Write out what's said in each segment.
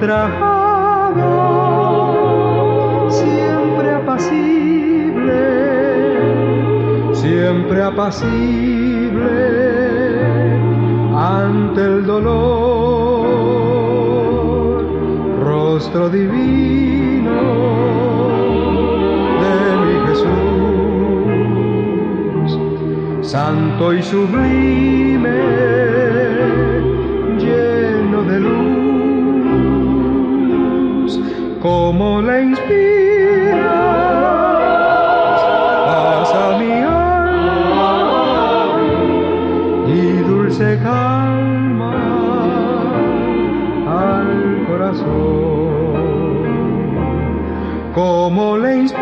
ultrajado, siempre apacible, siempre apacible ante el dolor, rostro divino de mi Jesús, santo y sublime, lleno de luz, como le inspiras paz a mi alma y dulce calma al corazón. Como le inspiras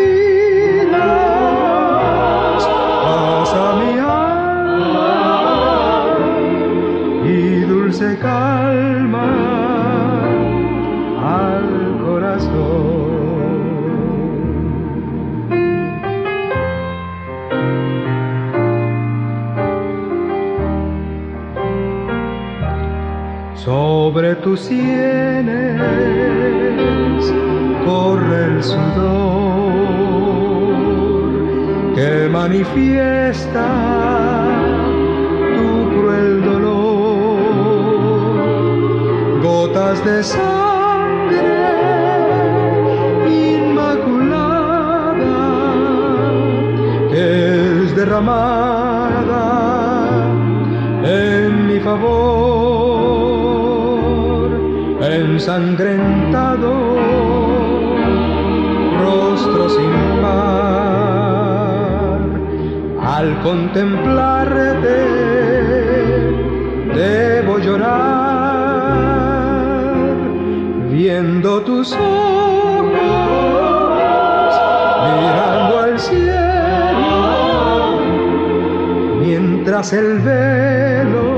tus corre el sudor que manifiesta tu cruel dolor. Gotas de sangre inmaculada es derramada ensangrentado, rostro sin par. Al contemplarte, debo llorar, viendo tus ojos, mirando al cielo mientras el velo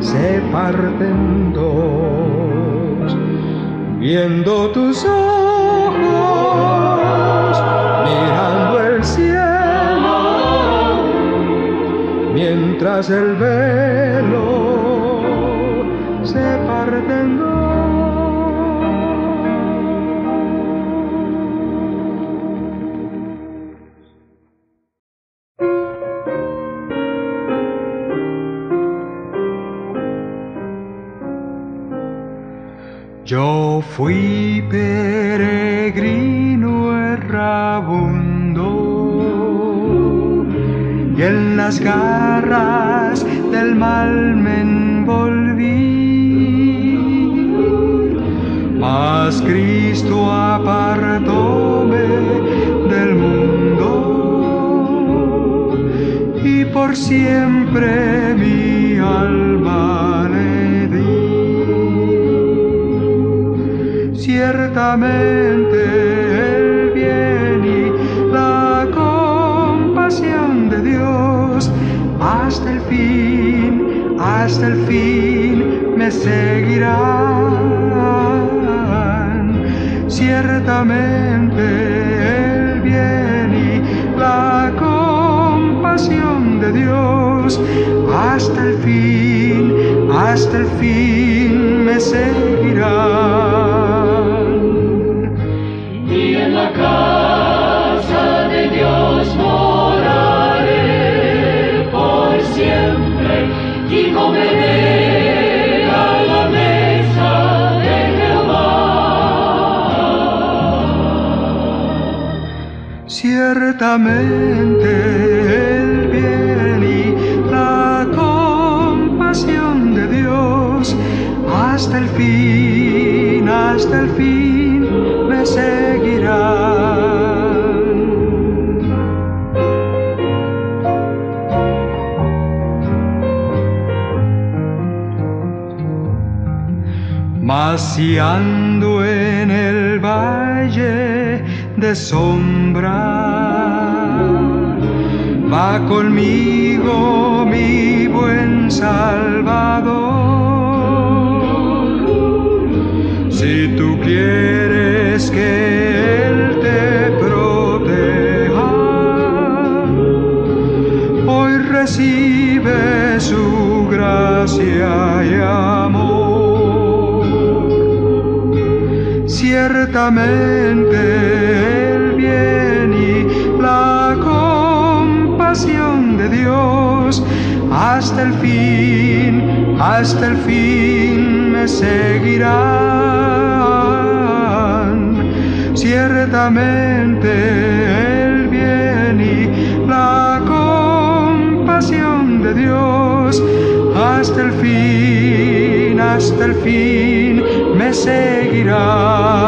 se parte viendo tus ojos, mirando el cielo, mientras el velo Yo fui peregrino errabundo y en las garras del mal me envolví. Mas Cristo apartóme del mundo y por siempre mi alma Ciertamente el bien y la compasión de Dios hasta el fin, hasta el fin me seguirán. Ciertamente el bien y la compasión de Dios hasta el fin, hasta el fin me seguirán. Ciertamente el bien y la compasión de Dios hasta el fin, hasta el fin me seguirán. Mas en el valle de sombra, va conmigo mi buen Salvador. Si tú quieres que Él te proteja, hoy recibe su gracia y amor. Ciertamente hasta el fin, hasta el fin me seguirán. Ciertamente el bien y la compasión de Dios hasta el fin, hasta el fin me seguirán.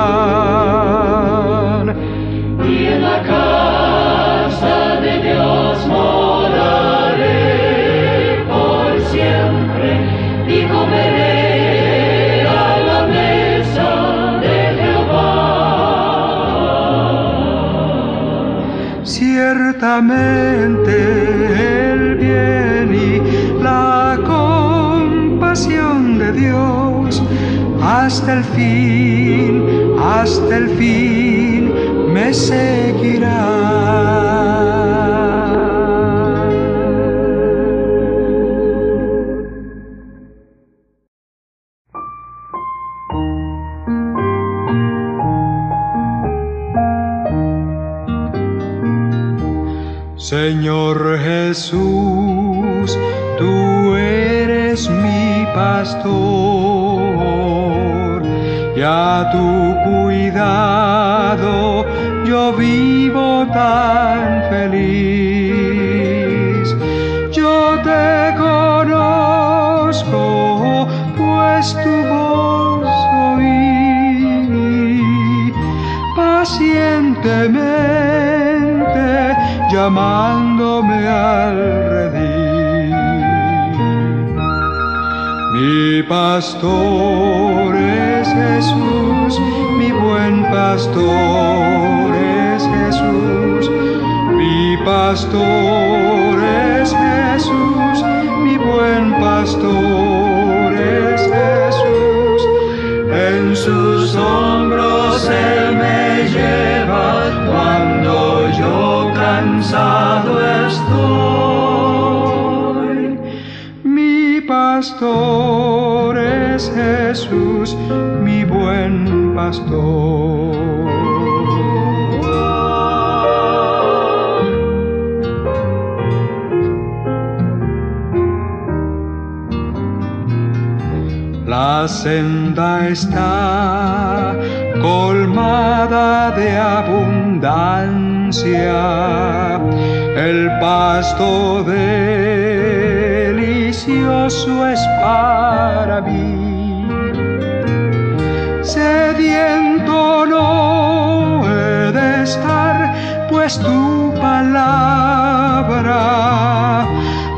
El bien y la compasión de Dios hasta el fin, hasta el fin me seguirá. Señor Jesús, tú eres mi pastor, y a tu cuidado yo vivo tan feliz. Yo te conozco, pues tu voz oí pacientemente llamándome al redil. Mi pastor es Jesús, mi buen pastor es Jesús, mi pastor pastor es Jesús, mi buen pastor. La senda está colmada de abundancia, el pasto delicioso es para mí. Sediento no he de estar, pues tu palabra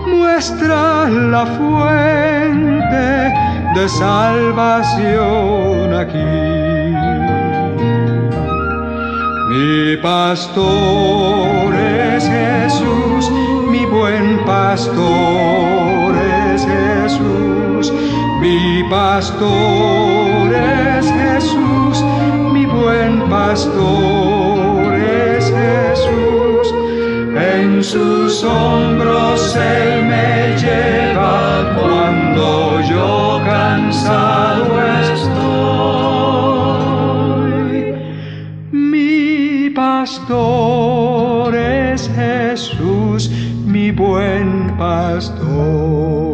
muestra la fuente de salvación aquí. Mi pastor es Jesús, mi buen pastor es Jesús, mi pastor es Jesús, mi buen pastor es Jesús. En sus hombros Él me lleva cuando yo cansado mi pastor es Jesús, mi buen pastor.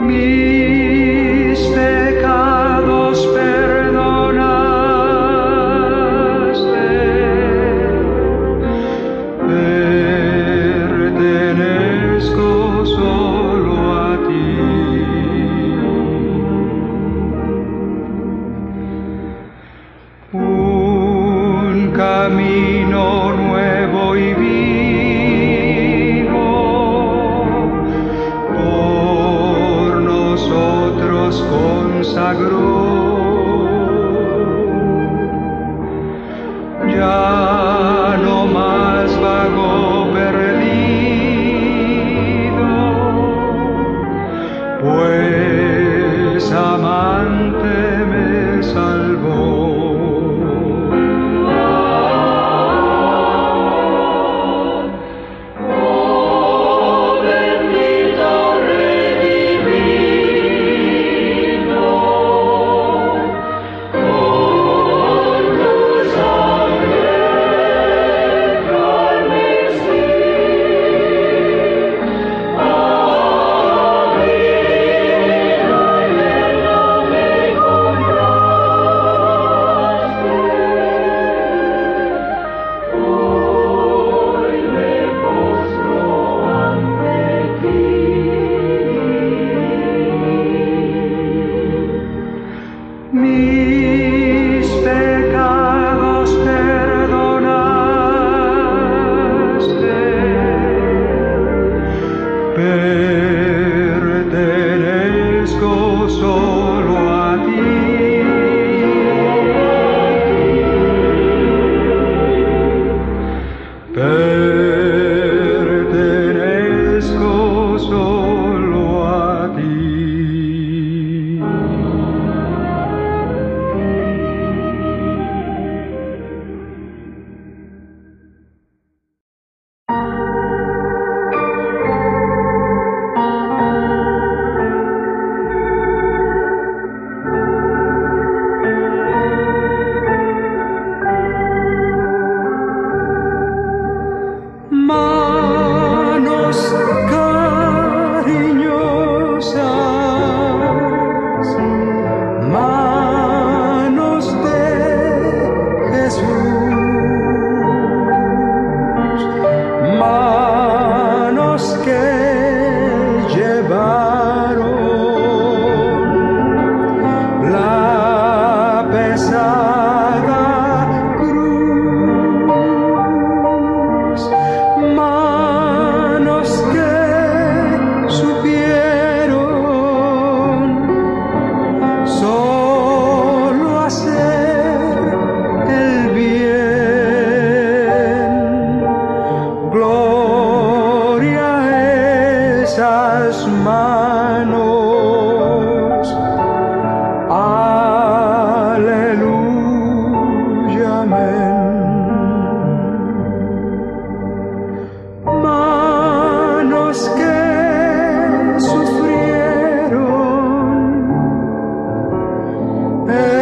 me. 中。Hey.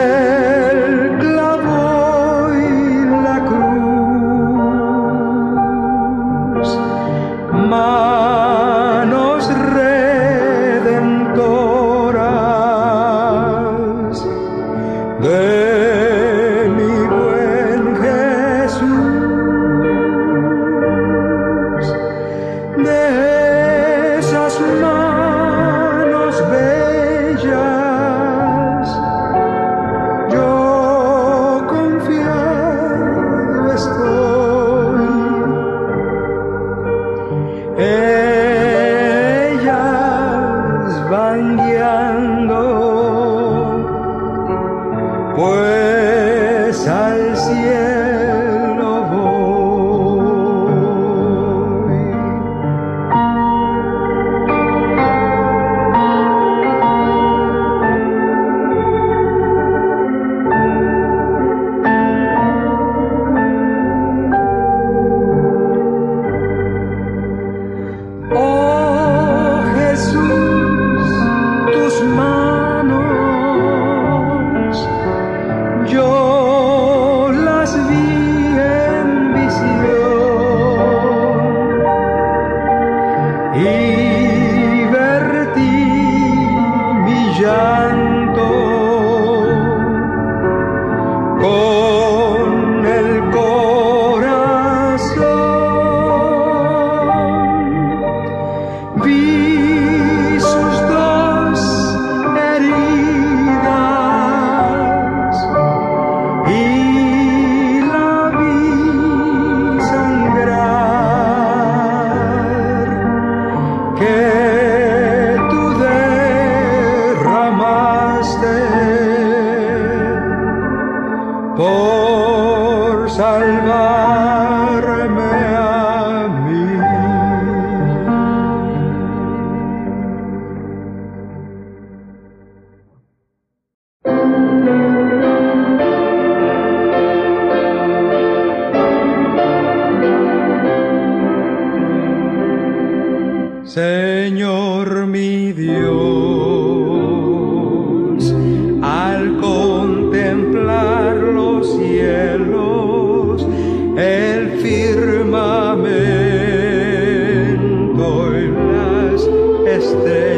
estrellas.